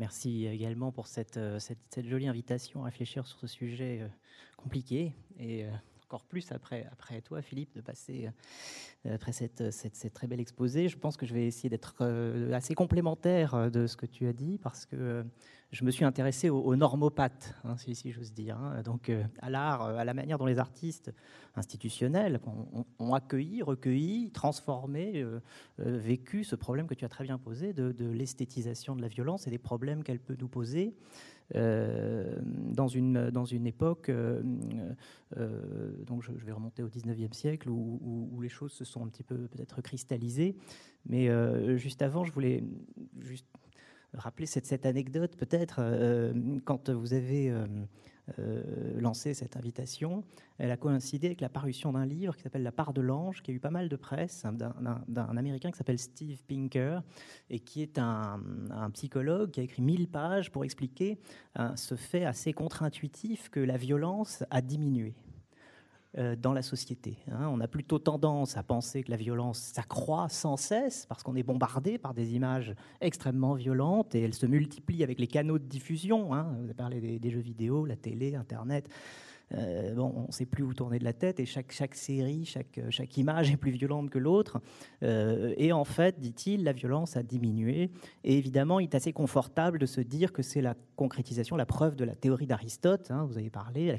merci également pour cette, cette, jolie invitation à réfléchir sur ce sujet compliqué et encore plus après, toi, Philippe, de passer euh, après cette, très belle exposé. Je pense que je vais essayer d'être euh, assez complémentaire euh, de ce que tu as dit parce que je me suis intéressé aux, normopathes, hein, si, j'ose dire. Hein. donc à l'art, à la manière dont les artistes institutionnels ont, accueilli, recueilli, transformé, vécu ce problème que tu as très bien posé de l'esthétisation de la violence et des problèmes qu'elle peut nous poser. Euh, dans, une, dans une époque, euh, euh, donc je, vais remonter au 19e siècle, où, les choses se sont un petit peu peut-être cristallisées. Mais juste avant, je voulais juste rappeler cette, cette anecdote peut-être, quand vous avez lancé cette invitation, elle a coïncidé avec la parution d'un livre qui s'appelle La part de l'ange, qui a eu pas mal de presse, hein, d'un Américain qui s'appelle Steve Pinker, et qui est un, psychologue qui a écrit 1000 pages pour expliquer euh, ce fait assez contre-intuitif que la violence a diminué. Euh, dans la société. Hein. On a plutôt tendance à penser que la violence s'accroît sans cesse parce qu'on est bombardé par des images extrêmement violentes et elles se multiplient avec les canaux de diffusion. Hein. Vous avez parlé des, jeux vidéo, la télé, Internet. Euh, on ne sait plus où tourner de la tête et chaque, série, chaque, chaque image est plus violente que l'autre. Euh, et en fait, dit-il, la violence a diminué. Et évidemment, il est assez confortable de se dire que c'est la concrétisation, la preuve de la théorie d'Aristote. Hein, vous avez parlé, la,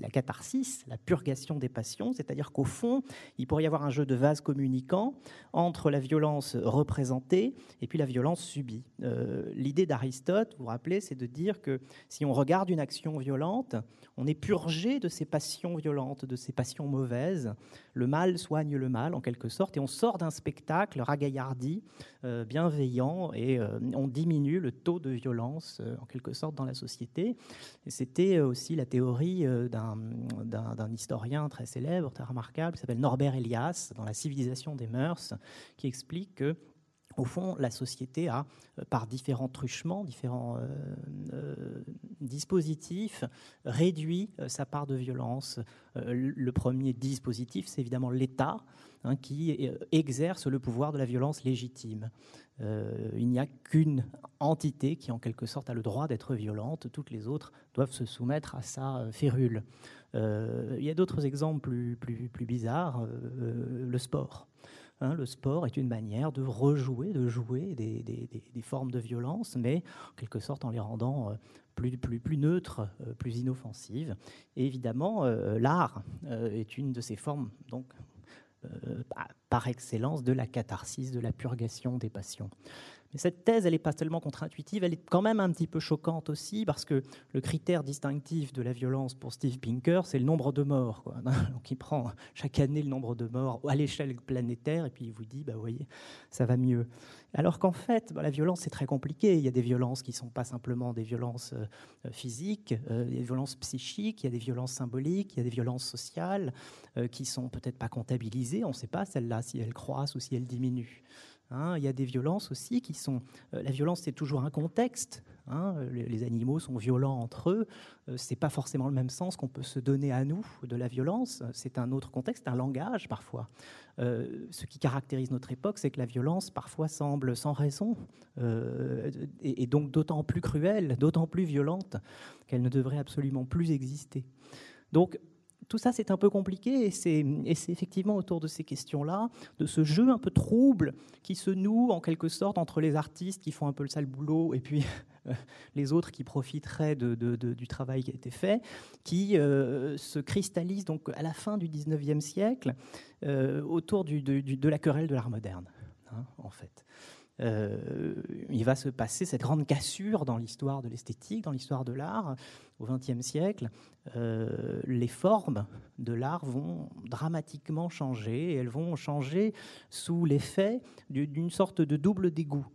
la catharsis, la purgation des passions, c'est-à-dire qu'au fond, il pourrait y avoir un jeu de vase communicant entre la violence représentée et puis la violence subie. Euh, l'idée d'Aristote, vous vous rappelez, c'est de dire que si on regarde une action violente, on est purgé de ces passions violentes, de ces passions mauvaises. Le mal soigne le mal, en quelque sorte, et on sort d'un spectacle ragaillardi, euh, bienveillant, et euh, on diminue le taux de violence, euh, en quelque sorte, dans la société. C'était aussi la théorie d'un historien très célèbre, très remarquable, qui s'appelle Norbert Elias, dans La civilisation des mœurs, qui explique que au fond, la société a, euh, par différents truchements, différents euh, euh, dispositifs, réduit sa part de violence. le premier dispositif, c'est évidemment l'État, hein, qui exerce le pouvoir de la violence légitime. il n'y a qu'une entité qui, en quelque sorte, a le droit d'être violente. Toutes les autres doivent se soumettre à sa férule. il y a d'autres exemples plus, plus, plus bizarres. le sport. Hein, le sport est une manière de rejouer, de jouer des, formes de violence, mais en quelque sorte en les rendant euh, plus, plus, neutres, euh, plus inoffensives. Et évidemment, euh, l'art est une de ces formes, donc, par excellence, de la catharsis, de la purgation des passions. Cette thèse, elle n'est pas seulement contre-intuitive, elle est quand même un petit peu choquante aussi, parce que le critère distinctif de la violence pour Steve Pinker, c'est le nombre de morts. Donc il prend chaque année le nombre de morts à l'échelle planétaire, et puis il vous dit, bah, vous voyez, ça va mieux. Alors qu'en fait, bah, la violence, c'est très compliqué. Il y a des violences qui ne sont pas simplement des violences euh, physiques, euh, des violences psychiques, il y a des violences symboliques, il y a des violences sociales euh, qui sont peut-être pas comptabilisées. On ne sait pas, celles-là, si elles croissent ou si elles diminuent. Hein, il y a des violences aussi qui sont. Euh, la violence, c'est toujours un contexte. Hein, les, animaux sont violents entre eux. Euh, c'est pas forcément le même sens qu'on peut se donner à nous de la violence. C'est un autre contexte, un langage parfois. Euh, ce qui caractérise notre époque, c'est que la violence parfois semble sans raison et, et, donc d'autant plus cruelle, d'autant plus violente qu'elle ne devrait absolument plus exister. Donc tout ça, c'est un peu compliqué et c'est effectivement autour de ces questions-là, de ce jeu un peu trouble qui se noue en quelque sorte entre les artistes qui font un peu le sale boulot et puis les autres qui profiteraient du travail qui a été fait, qui euh, se cristallise donc à la fin du 19e siècle euh, autour de la querelle de l'art moderne, hein, en fait. Euh, il va se passer cette grande cassure dans l'histoire de l'esthétique, dans l'histoire de l'art. Au XXe siècle, euh, les formes de l'art vont dramatiquement changer, et elles vont changer sous l'effet d'une sorte de double dégoût.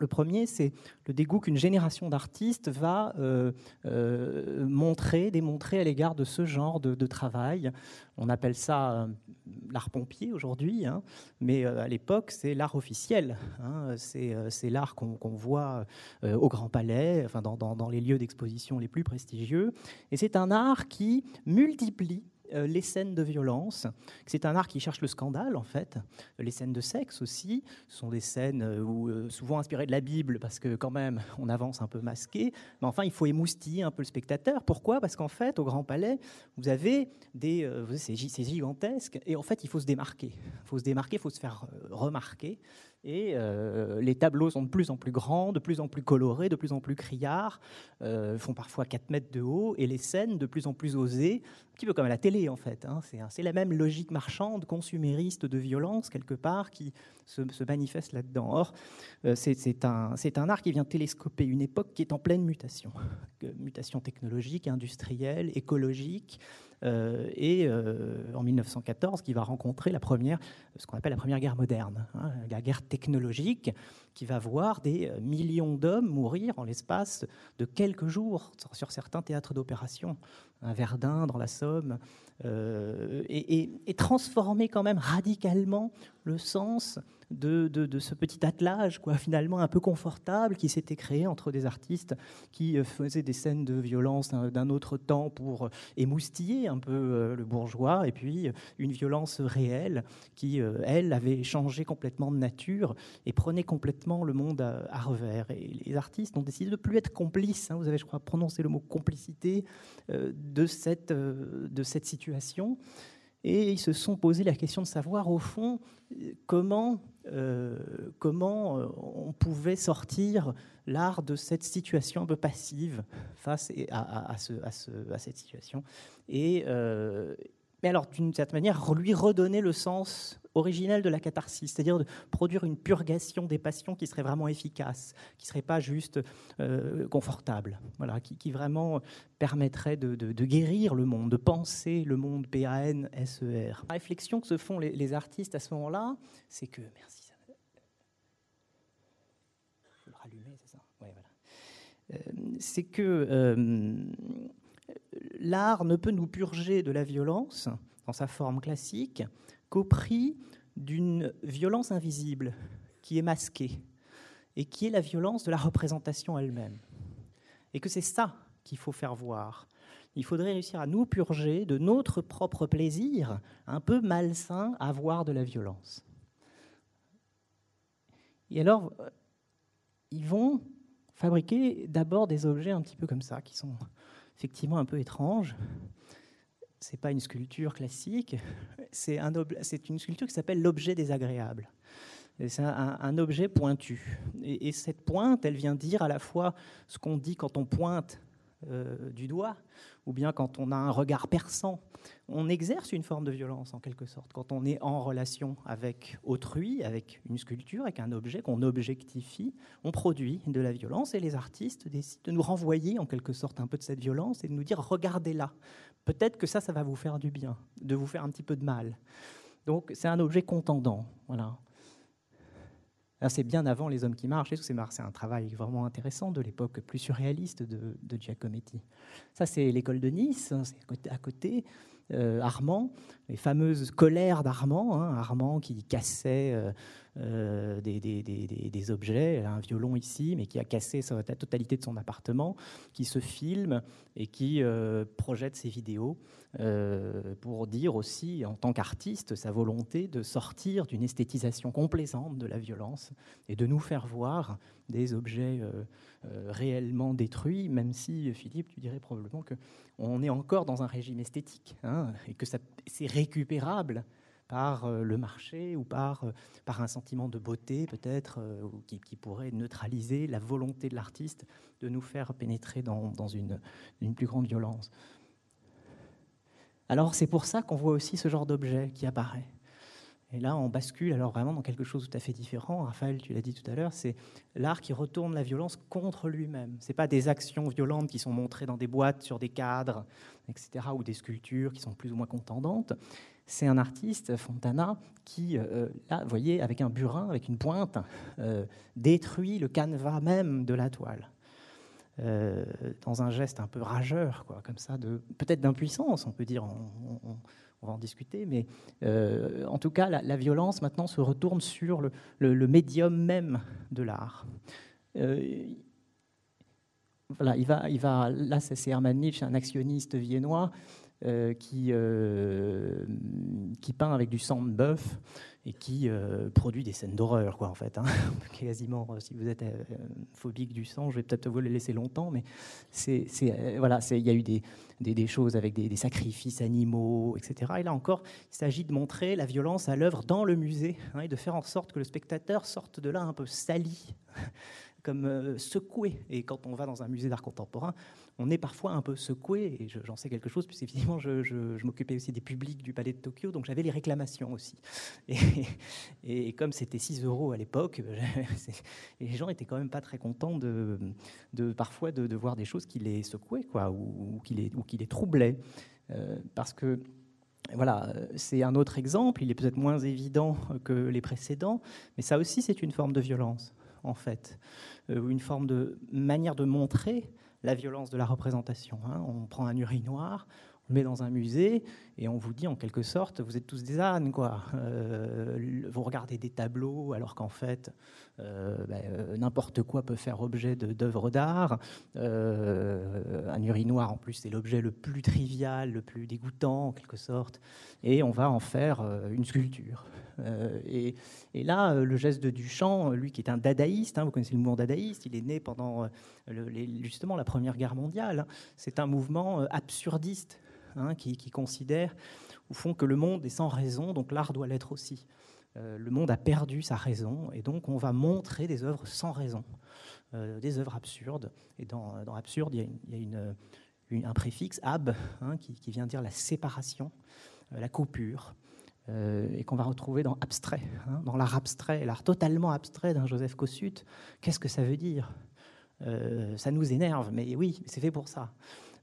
Le premier, c'est le dégoût qu'une génération d'artistes va euh, euh, montrer, démontrer à l'égard de ce genre de, travail. On appelle ça euh, l'art pompier aujourd'hui, hein, mais à l'époque, c'est l'art officiel. Hein. c'est l'art qu'on voit au Grand Palais, enfin, dans les lieux d'exposition les plus prestigieux. Et c'est un art qui multiplie les scènes de violence. C'est un art qui cherche le scandale, en fait. Les scènes de sexe aussi sont des scènes euh, où, souvent inspirées de la Bible, parce que quand même, on avance un peu masqué. Mais enfin, il faut émoustiller un peu le spectateur. Pourquoi? Parce qu'en fait, au Grand Palais, vous avez des, c'est gigantesque, et en fait, il faut se démarquer. Il faut se démarquer, il faut se faire remarquer. Et euh, les tableaux sont de plus en plus grands, de plus en plus colorés, de plus en plus criards, euh, font parfois 4 mètres de haut, et les scènes de plus en plus osées, un petit peu comme à la télé en fait. Hein. C'est la même logique marchande, consumériste de violence quelque part qui se, manifeste là-dedans. Or, euh, c'est un, un, art qui vient télescoper une époque qui est en pleine mutation, mutation technologique, industrielle, écologique. Euh, et euh, en 1914 qui va rencontrer la première, ce qu'on appelle la première guerre moderne, hein, la guerre technologique, qui va voir des euh, millions d'hommes mourir en l'espace de quelques jours sur certains théâtres d'opération, un Verdun dans la Somme, et, et, transformer quand même radicalement le sens de, ce petit attelage, quoi, finalement un peu confortable, qui s'était créé entre des artistes qui euh, faisaient des scènes de violence d'un autre temps pour euh, émoustiller un peu euh, le bourgeois, et puis une violence réelle qui, elle, avait changé complètement de nature et prenait complètement le monde à, revers. Et les artistes ont décidé de plus être complices, hein, vous avez, je crois, prononcé le mot complicité, de, cette, de cette situation. Et ils se sont posé la question de savoir, au fond, comment euh, comment euh, on pouvait sortir l'art de cette situation un peu passive face à, cette situation. Euh, mais alors, d'une certaine manière, lui redonner le sens originel de la catharsis, c'est-à-dire de produire une purgation des passions qui serait vraiment efficace, qui ne serait pas juste confortable, voilà, qui, vraiment permettrait de, guérir le monde, de penser le monde P-A-N-S-E-R. La réflexion que se font les, artistes à ce moment-là, c'est que, merci Euh, c'est que euh, l'art ne peut nous purger de la violence dans sa forme classique qu'au prix d'une violence invisible qui est masquée et qui est la violence de la représentation elle-même. Et que c'est ça qu'il faut faire voir. Il faudrait réussir à nous purger de notre propre plaisir un peu malsain à voir de la violence. Et alors, euh, ils vont fabriquer d'abord des objets un petit peu comme ça, qui sont effectivement un peu étranges. C'est pas une sculpture classique, c'est un une sculpture qui s'appelle l'objet désagréable. C'est un, objet pointu. Et, cette pointe, elle vient dire à la fois ce qu'on dit quand on pointe euh, du doigt, ou bien quand on a un regard perçant. On exerce une forme de violence en quelque sorte, quand on est en relation avec autrui, avec une sculpture, avec un objet qu'on objectifie, on produit de la violence et les artistes décident de nous renvoyer en quelque sorte un peu de cette violence et de nous dire regardez-la. Peut-être que ça, ça va vous faire du bien, de vous faire un petit peu de mal. Donc c'est un objet contendant. Voilà. C'est bien avant Les Hommes qui marchent, c'est un travail vraiment intéressant de l'époque plus surréaliste de, Giacometti. Ça, c'est l'école de Nice, hein, c'est à côté. Euh, Armand, les fameuses colères d'Armand, hein, Armand qui cassait euh, euh, des, objets, un violon ici, mais qui a cassé la totalité de son appartement, qui se filme et qui projette ses vidéos pour dire aussi, en tant qu'artiste, sa volonté de sortir d'une esthétisation complaisante de la violence et de nous faire voir des objets réellement détruits, même si, Philippe, tu dirais probablement que on est encore dans un régime esthétique hein, et que c'est récupérable par euh, le marché ou par, euh, un sentiment de beauté peut-être euh, qui, pourrait neutraliser la volonté de l'artiste de nous faire pénétrer dans, une, plus grande violence. Alors c'est pour ça qu'on voit aussi ce genre d'objet qui apparaît. Et là, on bascule alors vraiment dans quelque chose de tout à fait différent. Raphaël, tu l'as dit tout à l'heure, c'est l'art qui retourne la violence contre lui-même. Ce pas des actions violentes qui sont montrées dans des boîtes, sur des cadres, etc., ou des sculptures qui sont plus ou moins contendantes. C'est un artiste, Fontana, qui, euh, là, vous voyez, avec un burin, avec une pointe, euh, détruit le canevas même de la toile. Euh, dans un geste un peu rageur, quoi, comme ça, de peut-être d'impuissance, on peut dire va en discuter, mais euh, en tout cas, la, violence maintenant se retourne sur le, médium même de l'art. Euh, voilà, il va, il va, là, c'est Hermann Nietzsche, un actionniste viennois, qui, qui peint avec du sang de bœuf et qui euh, produit des scènes d'horreur, quoi, en fait. Hein. Quasiment, euh, si vous êtes euh, phobique du sang, je vais peut-être vous le laisser longtemps, mais voilà, il y a eu des, des, choses avec des, sacrifices animaux, etc. Et là encore, il s'agit de montrer la violence à l'œuvre dans le musée hein, et de faire en sorte que le spectateur sorte de là un peu sali comme secoué. Et quand on va dans un musée d'art contemporain, on est parfois un peu secoué, et j'en sais quelque chose, puisque évidemment, je, je, m'occupais aussi des publics du Palais de Tokyo, donc j'avais les réclamations aussi. Et, comme c'était 6 euros à l'époque, les gens étaient quand même pas très contents de, parfois de, voir des choses qui les secouaient, quoi, ou, qui, les, ou troublaient. Euh, parce que voilà, c'est un autre exemple, il est peut-être moins évident que les précédents, mais ça aussi c'est une forme de violence, en fait, euh, une forme de manière de montrer la violence de la représentation. Hein. On prend un urinoir, on le met dans un musée et on vous dit en quelque sorte, vous êtes tous des ânes, quoi. Euh, vous regardez des tableaux alors qu'en fait, euh, ben, euh, n'importe quoi peut faire objet d'œuvres d'art. un urinoir, en plus, c'est l'objet le plus trivial, le plus dégoûtant, en quelque sorte. Et on va en faire une sculpture. Et, là, le geste de Duchamp, lui qui est un dadaïste, hein, vous connaissez le mouvement dadaïste, il est né pendant justement la Première Guerre mondiale. C'est un mouvement absurdiste Hein, qui, considèrent au fond que le monde est sans raison, donc l'art doit l'être aussi. Euh, le monde a perdu sa raison, et donc on va montrer des œuvres sans raison, euh, des œuvres absurdes. Et dans, absurde, il y a, un préfixe ab hein, qui, vient dire la séparation, euh, la coupure. et qu'on va retrouver dans abstrait, hein, dans l'art abstrait, l'art totalement abstrait d'un Joseph Kossuth. Qu'est-ce que ça veut dire? Ça nous énerve, mais oui, c'est fait pour ça.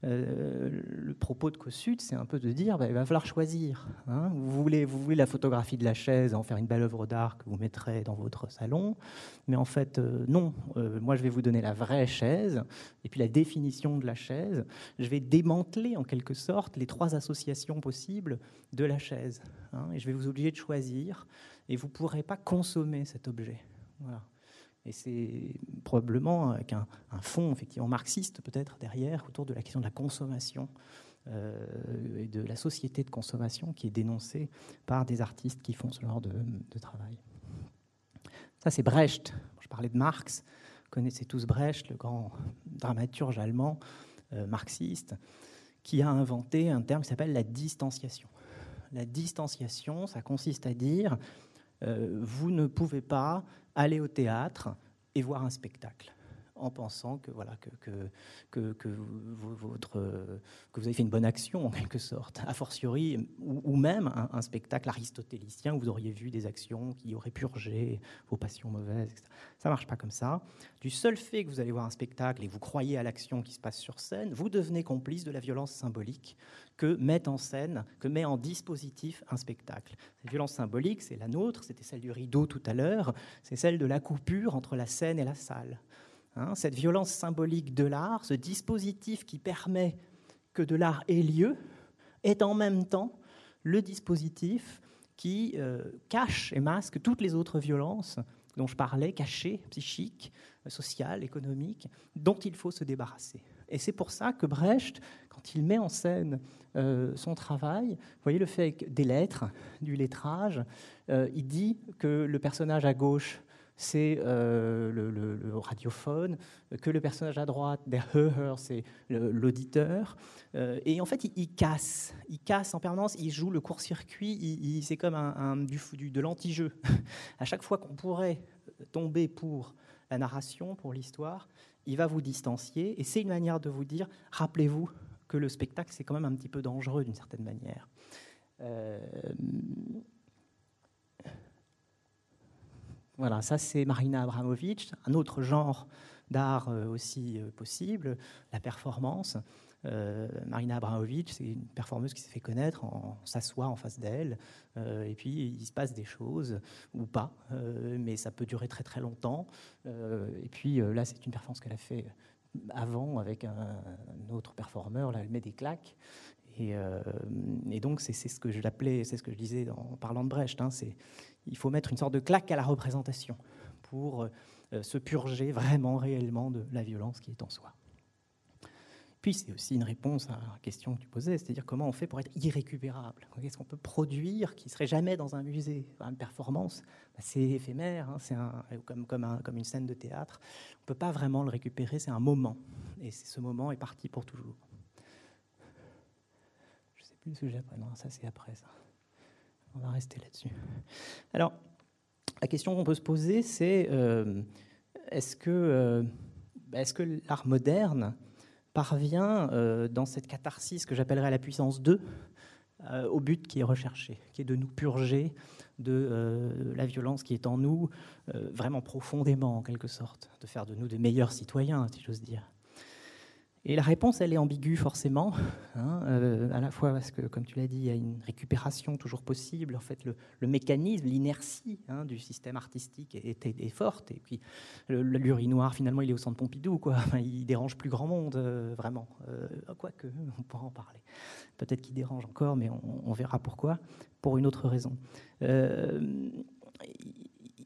Euh, le propos de Kossuth, c'est un peu de dire, bah, il va falloir choisir. Hein. Vous, voulez, vous la photographie de la chaise, en faire une belle œuvre d'art que vous mettrez dans votre salon, mais en fait, euh, non. Euh, moi, je vais vous donner la vraie chaise, et puis la définition de la chaise. Je vais démanteler, en quelque sorte, les trois associations possibles de la chaise. Hein, et je vais vous obliger de choisir, et vous ne pourrez pas consommer cet objet. Voilà. Et c'est probablement avec un, fond effectivement marxiste peut-être derrière, autour de la question de la consommation euh, et de la société de consommation qui est dénoncée par des artistes qui font ce genre de, travail. Ça, c'est Brecht. Je parlais de Marx. Vous connaissez tous Brecht, le grand dramaturge allemand euh, marxiste, qui a inventé un terme qui s'appelle la distanciation. La distanciation, ça consiste à dire euh, vous ne pouvez pas aller au théâtre et voir un spectacle en pensant que, voilà, que, que, que, que vous avez fait une bonne action, en quelque sorte, a fortiori, ou, même un, spectacle aristotélicien où vous auriez vu des actions qui auraient purgé vos passions mauvaises, etc. Ça marche pas comme ça. Du seul fait que vous allez voir un spectacle et vous croyez à l'action qui se passe sur scène, vous devenez complice de la violence symbolique que met en scène, que met en dispositif un spectacle. Cette violence symbolique, c'est la nôtre, c'était celle du rideau tout à l'heure, c'est celle de la coupure entre la scène et la salle. Hein, cette violence symbolique de l'art, ce dispositif qui permet que de l'art ait lieu, est en même temps le dispositif qui euh, cache et masque toutes les autres violences dont je parlais, cachées, psychiques, sociales, économiques, dont il faut se débarrasser. Et c'est pour ça que Brecht, quand il met en scène euh, son travail, vous voyez le fait des lettres, du lettrage, euh, il dit que le personnage à gauche c'est euh, le, radiophone, que le personnage à droite, der Hörer, c'est l'auditeur. Euh, et en fait, il, casse, il casse en permanence, il joue le court-circuit, c'est comme un, du, de l'anti-jeu. à chaque fois qu'on pourrait tomber pour la narration, pour l'histoire, il va vous distancier, et c'est une manière de vous dire, rappelez-vous que le spectacle, c'est quand même un petit peu dangereux d'une certaine manière. Euh, Voilà, ça c'est Marina Abramovic, un autre genre d'art euh, aussi euh, possible, la performance. Euh, Marina Abramovic, c'est une performeuse qui s'est fait connaître en, s'assoit en face d'elle, et puis il se passe des choses, ou pas, mais ça peut durer très très longtemps. et puis là, c'est une performance qu'elle a fait avant avec un, autre performeur, là, elle met des claques. Et, donc, c'est ce que je disais en parlant de Brecht, hein, il faut mettre une sorte de claque à la représentation pour euh, se purger vraiment, réellement de la violence qui est en soi. Puis c'est aussi une réponse à la question que tu posais, c'est-à-dire comment on fait pour être irrécupérable? Qu'est-ce qu'on peut produire qui serait jamais dans un musée? Une performance, bah, c'est éphémère, hein, c'est comme une scène de théâtre. On ne peut pas vraiment le récupérer, c'est un moment. Et ce moment est parti pour toujours. Ce que j'ai après. Non, ça c'est après ça. On va rester là-dessus. Alors, la question qu'on peut se poser, c'est euh, est-ce que, euh, est que l'art moderne parvient euh, dans cette catharsis que j'appellerais la puissance 2 au but qui est recherché, qui est de nous purger de la violence qui est en nous, vraiment profondément en quelque sorte, de faire de nous de meilleurs citoyens, si j'ose dire. Et la réponse, elle est ambiguë forcément, hein, euh, à la fois parce que, comme tu l'as dit, il y a une récupération toujours possible. En fait, le, mécanisme, l'inertie hein, du système artistique est, forte. Et puis, l'urinoir, finalement, il est au centre Pompidou, quoi. il dérange plus grand monde, euh, vraiment. Euh, quoique, on pourra en parler. Peut-être qu'il dérange encore, mais on, on, verra pourquoi, pour une autre raison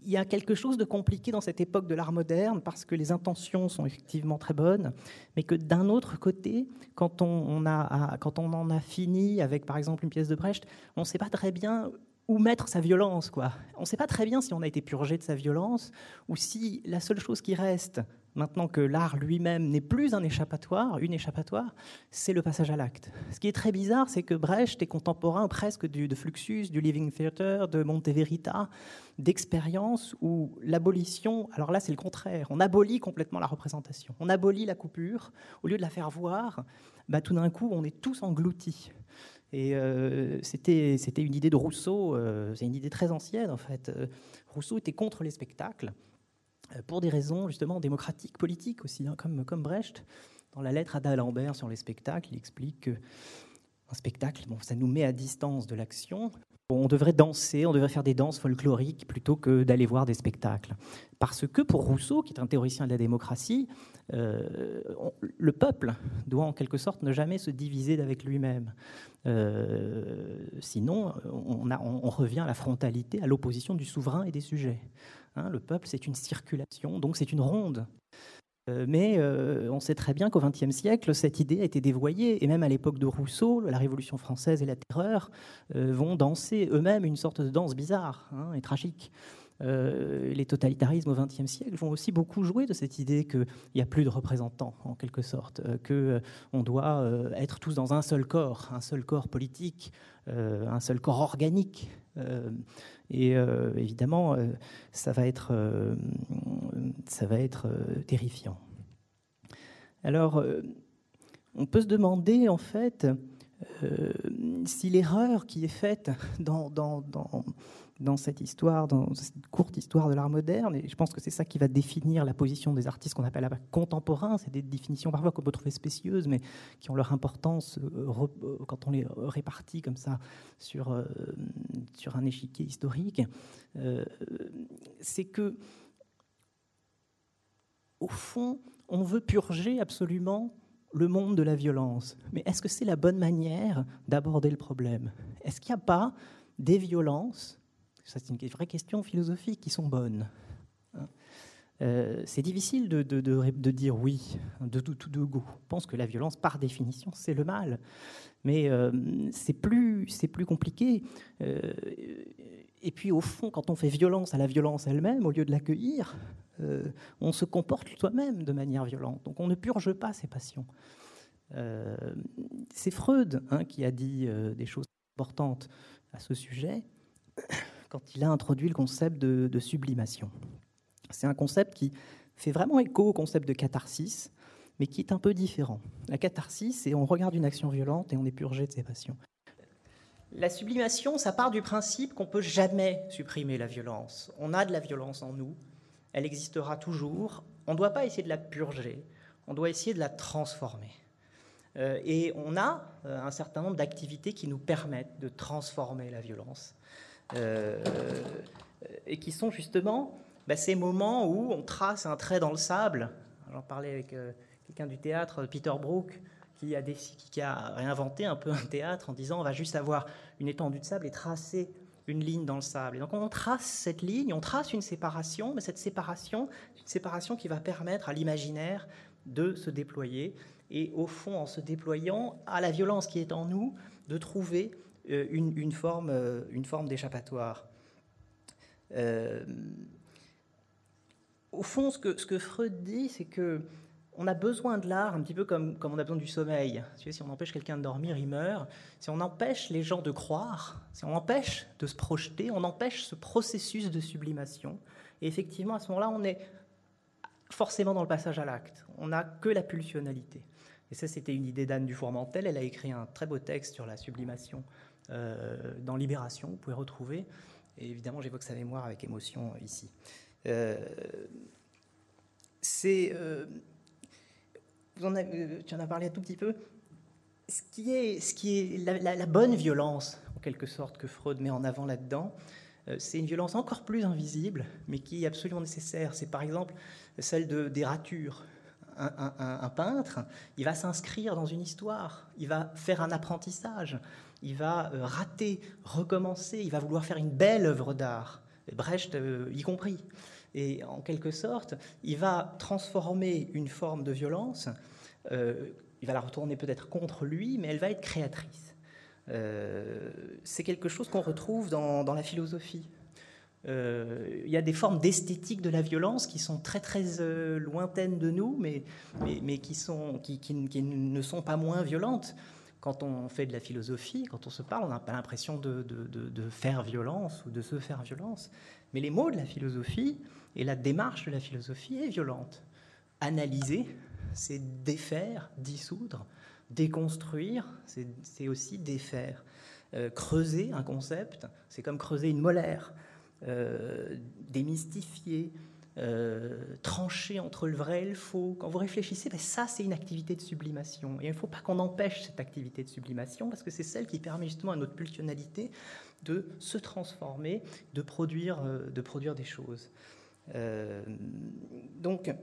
il y a quelque chose de compliqué dans cette époque de l'art moderne parce que les intentions sont effectivement très bonnes, mais que d'un autre côté, quand on, a, quand on en a fini avec par exemple une pièce de Brecht, on ne sait pas très bien où mettre sa violence. Quoi. On ne sait pas très bien si on a été purgé de sa violence ou si la seule chose qui reste, maintenant que l'art lui-même n'est plus un échappatoire, une échappatoire, c'est le passage à l'acte. Ce qui est très bizarre, c'est que Brecht est contemporain presque du, de Fluxus, du Living Theatre, de Monteverita, d'expériences où l'abolition, alors là c'est le contraire, on abolit complètement la représentation, on abolit la coupure, au lieu de la faire voir, bah, tout d'un coup on est tous engloutis. Et euh, c'était une idée de Rousseau, euh, c'est une idée très ancienne en fait. Euh, Rousseau était contre les spectacles, pour des raisons justement démocratiques, politiques aussi, hein, comme, comme Brecht. Dans la lettre à d'Alembert sur les spectacles, il explique que un spectacle, bon, ça nous met à distance de l'action, on devrait danser, on devrait faire des danses folkloriques plutôt que d'aller voir des spectacles. Parce que pour Rousseau, qui est un théoricien de la démocratie, euh, le peuple doit en quelque sorte ne jamais se diviser avec lui-même. Euh, sinon, on, revient à la frontalité, à l'opposition du souverain et des sujets. Hein, le peuple, c'est une circulation, donc c'est une ronde. Euh, mais euh, on sait très bien qu'au XXe siècle, cette idée a été dévoyée. Et même à l'époque de Rousseau, la Révolution française et la Terreur euh, vont danser eux-mêmes une sorte de danse bizarre hein, et tragique. les totalitarismes au XXe siècle vont aussi beaucoup jouer de cette idée qu'il n'y a plus de représentants, en quelque sorte, qu'on doit être tous dans un seul corps, un seul corps politique, un seul corps organique. Et euh, évidemment, euh, ça va être, euh, ça va être terrifiant. Alors, on peut se demander en fait si l'erreur qui est faite dans, dans, dans cette histoire, dans cette courte histoire de l'art moderne. Et je pense que c'est ça qui va définir la position des artistes qu'on appelle contemporains. C'est des définitions parfois qu'on peut trouver spécieuses, mais qui ont leur importance euh, euh, quand on les répartit comme ça sur, euh, sur un échiquier historique. c'est que, au fond, on veut purger absolument le monde de la violence. Mais est-ce que c'est la bonne manière d'aborder le problème? Est-ce qu'il n'y a pas des violences c'est une vraie question philosophique, qui sont bonnes. Euh, c'est difficile de, de, dire oui, de tout de, go. On pense que la violence, par définition, c'est le mal. Mais euh, c'est plus, plus compliqué. Euh, et puis, au fond, quand on fait violence à la violence elle-même, au lieu de l'accueillir, on se comporte soi-même de manière violente. Donc, on ne purge pas ses passions. c'est Freud hein, qui a dit des choses importantes à ce sujet quand il a introduit le concept de, sublimation. C'est un concept qui fait vraiment écho au concept de catharsis, mais qui est un peu différent. La catharsis, c'est on regarde une action violente et on est purgé de ses passions. La sublimation, ça part du principe qu'on peut jamais supprimer la violence. On a de la violence en nous, elle existera toujours. On ne doit pas essayer de la purger, on doit essayer de la transformer. Euh, et on a euh, un certain nombre d'activités qui nous permettent de transformer la violence. Euh, et qui sont justement bah, ces moments où on trace un trait dans le sable. J'en parlais avec euh, quelqu'un du théâtre, Peter Brook, qui a, qui a réinventé un peu un théâtre en disant on va juste avoir une étendue de sable et tracer une ligne dans le sable. Et donc on trace cette ligne, on trace une séparation, mais cette séparation, une séparation qui va permettre à l'imaginaire de se déployer et au fond, en se déployant à la violence qui est en nous, de trouver une, forme, une forme d'échappatoire. au fond, ce que, Freud dit, c'est que on a besoin de l'art un petit peu comme, comme on a besoin du sommeil. Si on empêche quelqu'un de dormir, il meurt. Si on empêche les gens de croire, si on empêche de se projeter, on empêche ce processus de sublimation. Et effectivement, à ce moment-là, on est forcément dans le passage à l'acte. On n'a que la pulsionalité. Et ça, c'était une idée d'Anne Dufourmentel. Elle a écrit un très beau texte sur la sublimation euh, dans Libération. Vous pouvez retrouver. Et évidemment, j'évoque sa mémoire avec émotion ici. Euh, euh, euh, tu en as parlé un tout petit peu. Ce qui est, ce qui est la, bonne violence, en quelque sorte, que Freud met en avant là-dedans, euh, c'est une violence encore plus invisible, mais qui est absolument nécessaire. C'est par exemple celle de, des ratures. Un, peintre, il va s'inscrire dans une histoire, il va faire un apprentissage, il va euh, rater, recommencer, il va vouloir faire une belle œuvre d'art, Brecht y compris. Et en quelque sorte, il va transformer une forme de violence, euh, il va la retourner peut-être contre lui, mais elle va être créatrice. Euh, c'est quelque chose qu'on retrouve dans, la philosophie. Euh, il y a des formes d'esthétique de la violence qui sont très très lointaines de nous, mais, qui, ne sont pas moins violentes. Quand on fait de la philosophie, quand on se parle, on n'a pas l'impression de, faire violence ou de se faire violence. Mais les mots de la philosophie et la démarche de la philosophie est violente. Analyser, c'est défaire, dissoudre. Déconstruire, c'est aussi défaire. Euh, creuser un concept, c'est comme creuser une molaire. Euh, démystifier, euh, trancher entre le vrai et le faux. Quand vous réfléchissez, ben ça, c'est une activité de sublimation. Et il ne faut pas qu'on empêche cette activité de sublimation, parce que c'est celle qui permet justement à notre pulsionalité de se transformer, de produire, de produire des choses. Euh, donc,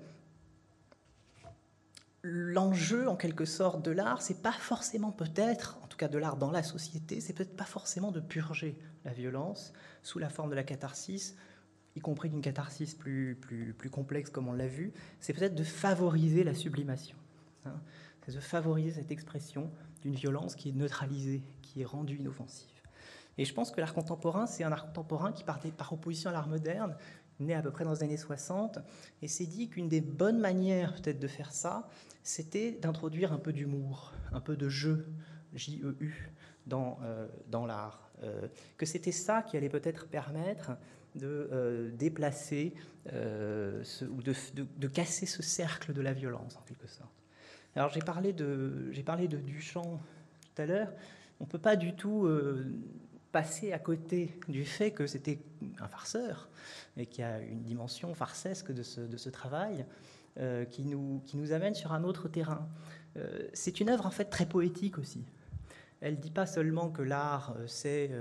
l'enjeu en quelque sorte de l'art, c'est pas forcément peut-être, en tout cas de l'art dans la société, c'est peut-être pas forcément de purger la violence sous la forme de la catharsis, y compris d'une catharsis plus, plus, complexe comme on l'a vu, c'est peut-être de favoriser la sublimation. Hein. c'est de favoriser cette expression d'une violence qui est neutralisée, qui est rendue inoffensive. Et je pense que l'art contemporain, c'est un art contemporain qui, par, par opposition à l'art moderne, né à peu près dans les années 60, et s'est dit qu'une des bonnes manières peut-être de faire ça, c'était d'introduire un peu d'humour, un peu de jeu, J-E-U, dans, euh, dans l'art. Euh, que c'était ça qui allait peut-être permettre de euh, déplacer ce, ou de, casser ce cercle de la violence, en quelque sorte. Alors j'ai parlé, de, Duchamp tout à l'heure. On ne peut pas du tout passer à côté du fait que c'était un farceur et qu'il y a une dimension farcesque de ce, travail euh, qui, nous, amène sur un autre terrain. Euh, c'est une œuvre en fait très poétique aussi. Elle ne dit pas seulement que l'art euh, c'est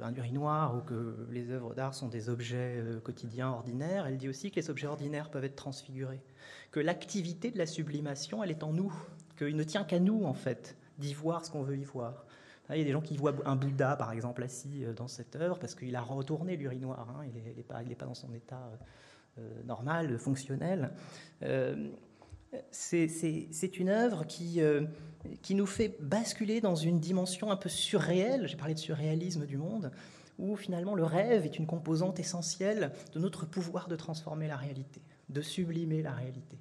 un urinoir ou que les œuvres d'art sont des objets quotidiens ordinaires, elle dit aussi que les objets ordinaires peuvent être transfigurés, que l'activité de la sublimation elle est en nous, qu'il ne tient qu'à nous en fait d'y voir ce qu'on veut y voir. Il y a des gens qui voient un Bouddha, par exemple, assis euh, dans cette œuvre parce qu'il a retourné l'urinoir. Hein, il n'est pas, dans son état euh, euh, normal, fonctionnel. C'est une œuvre qui, qui nous fait basculer dans une dimension un peu surréelle. J'ai parlé de surréalisme du monde, où finalement le rêve est une composante essentielle de notre pouvoir de transformer la réalité, de sublimer la réalité.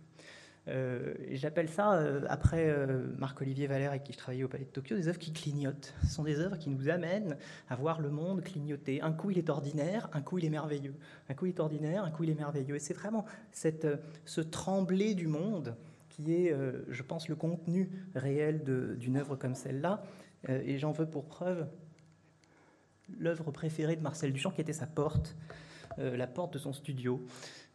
Euh, j'appelle ça, euh, après euh, Marc-Olivier Valère avec qui je travaillais au Palais de Tokyo, des œuvres qui clignotent. Ce sont des œuvres qui nous amènent à voir le monde clignoter. Un coup, il est ordinaire, un coup, il est merveilleux. Un coup, il est ordinaire, un coup, il est merveilleux. Et c'est vraiment cette, ce trembler du monde qui est, je pense, le contenu réel d'une œuvre comme celle-là. et j'en veux pour preuve l'œuvre préférée de Marcel Duchamp, qui était sa porte, la porte de son studio.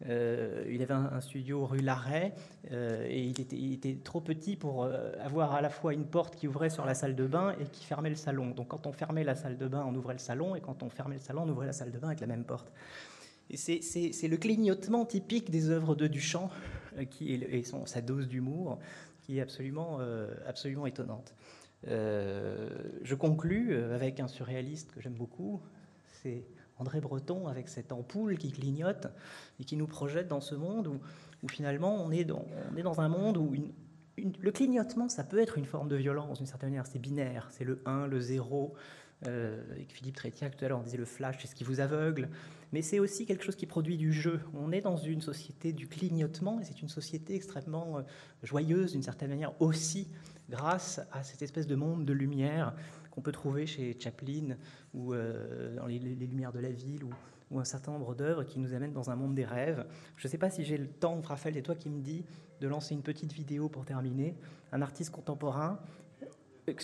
Euh, il avait un, studio rue Larrey euh, et il était, trop petit pour euh, avoir à la fois une porte qui ouvrait sur la salle de bain et qui fermait le salon. Donc quand on fermait la salle de bain, on ouvrait le salon et quand on fermait le salon, on ouvrait la salle de bain avec la même porte. C'est le clignotement typique des œuvres de Duchamp qui et son, sa dose d'humour qui est absolument, absolument étonnante. je conclus avec un surréaliste que j'aime beaucoup, c'est André Breton avec cette ampoule qui clignote et qui nous projette dans ce monde où, finalement on est dans, un monde où le clignotement, ça peut être une forme de violence d'une certaine manière, c'est binaire, c'est le 1, le 0, euh, avec Philippe Trétiac tout à l'heure, on disait le flash, c'est ce qui vous aveugle, mais c'est aussi quelque chose qui produit du jeu. On est dans une société du clignotement, et c'est une société extrêmement euh, joyeuse d'une certaine manière aussi, grâce à cette espèce de monde de lumière qu'on peut trouver chez Chaplin, ou euh, dans les, Lumières de la ville, ou, un certain nombre d'œuvres qui nous amènent dans un monde des rêves. Je ne sais pas si j'ai le temps, Raphaël, et toi qui me dis de lancer une petite vidéo pour terminer. Un artiste contemporain,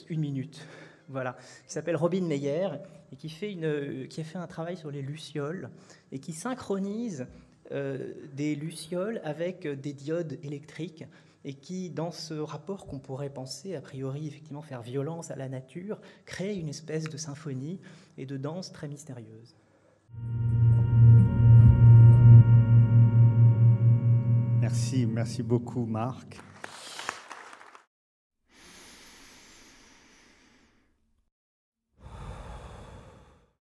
une minute voilà, qui s'appelle Robin Meyer et qui, fait une, qui a fait un travail sur les lucioles et qui synchronise euh, des lucioles avec des diodes électriques et qui, dans ce rapport qu'on pourrait penser, a priori, effectivement, faire violence à la nature, crée une espèce de symphonie et de danse très mystérieuse. Merci, merci beaucoup Marc.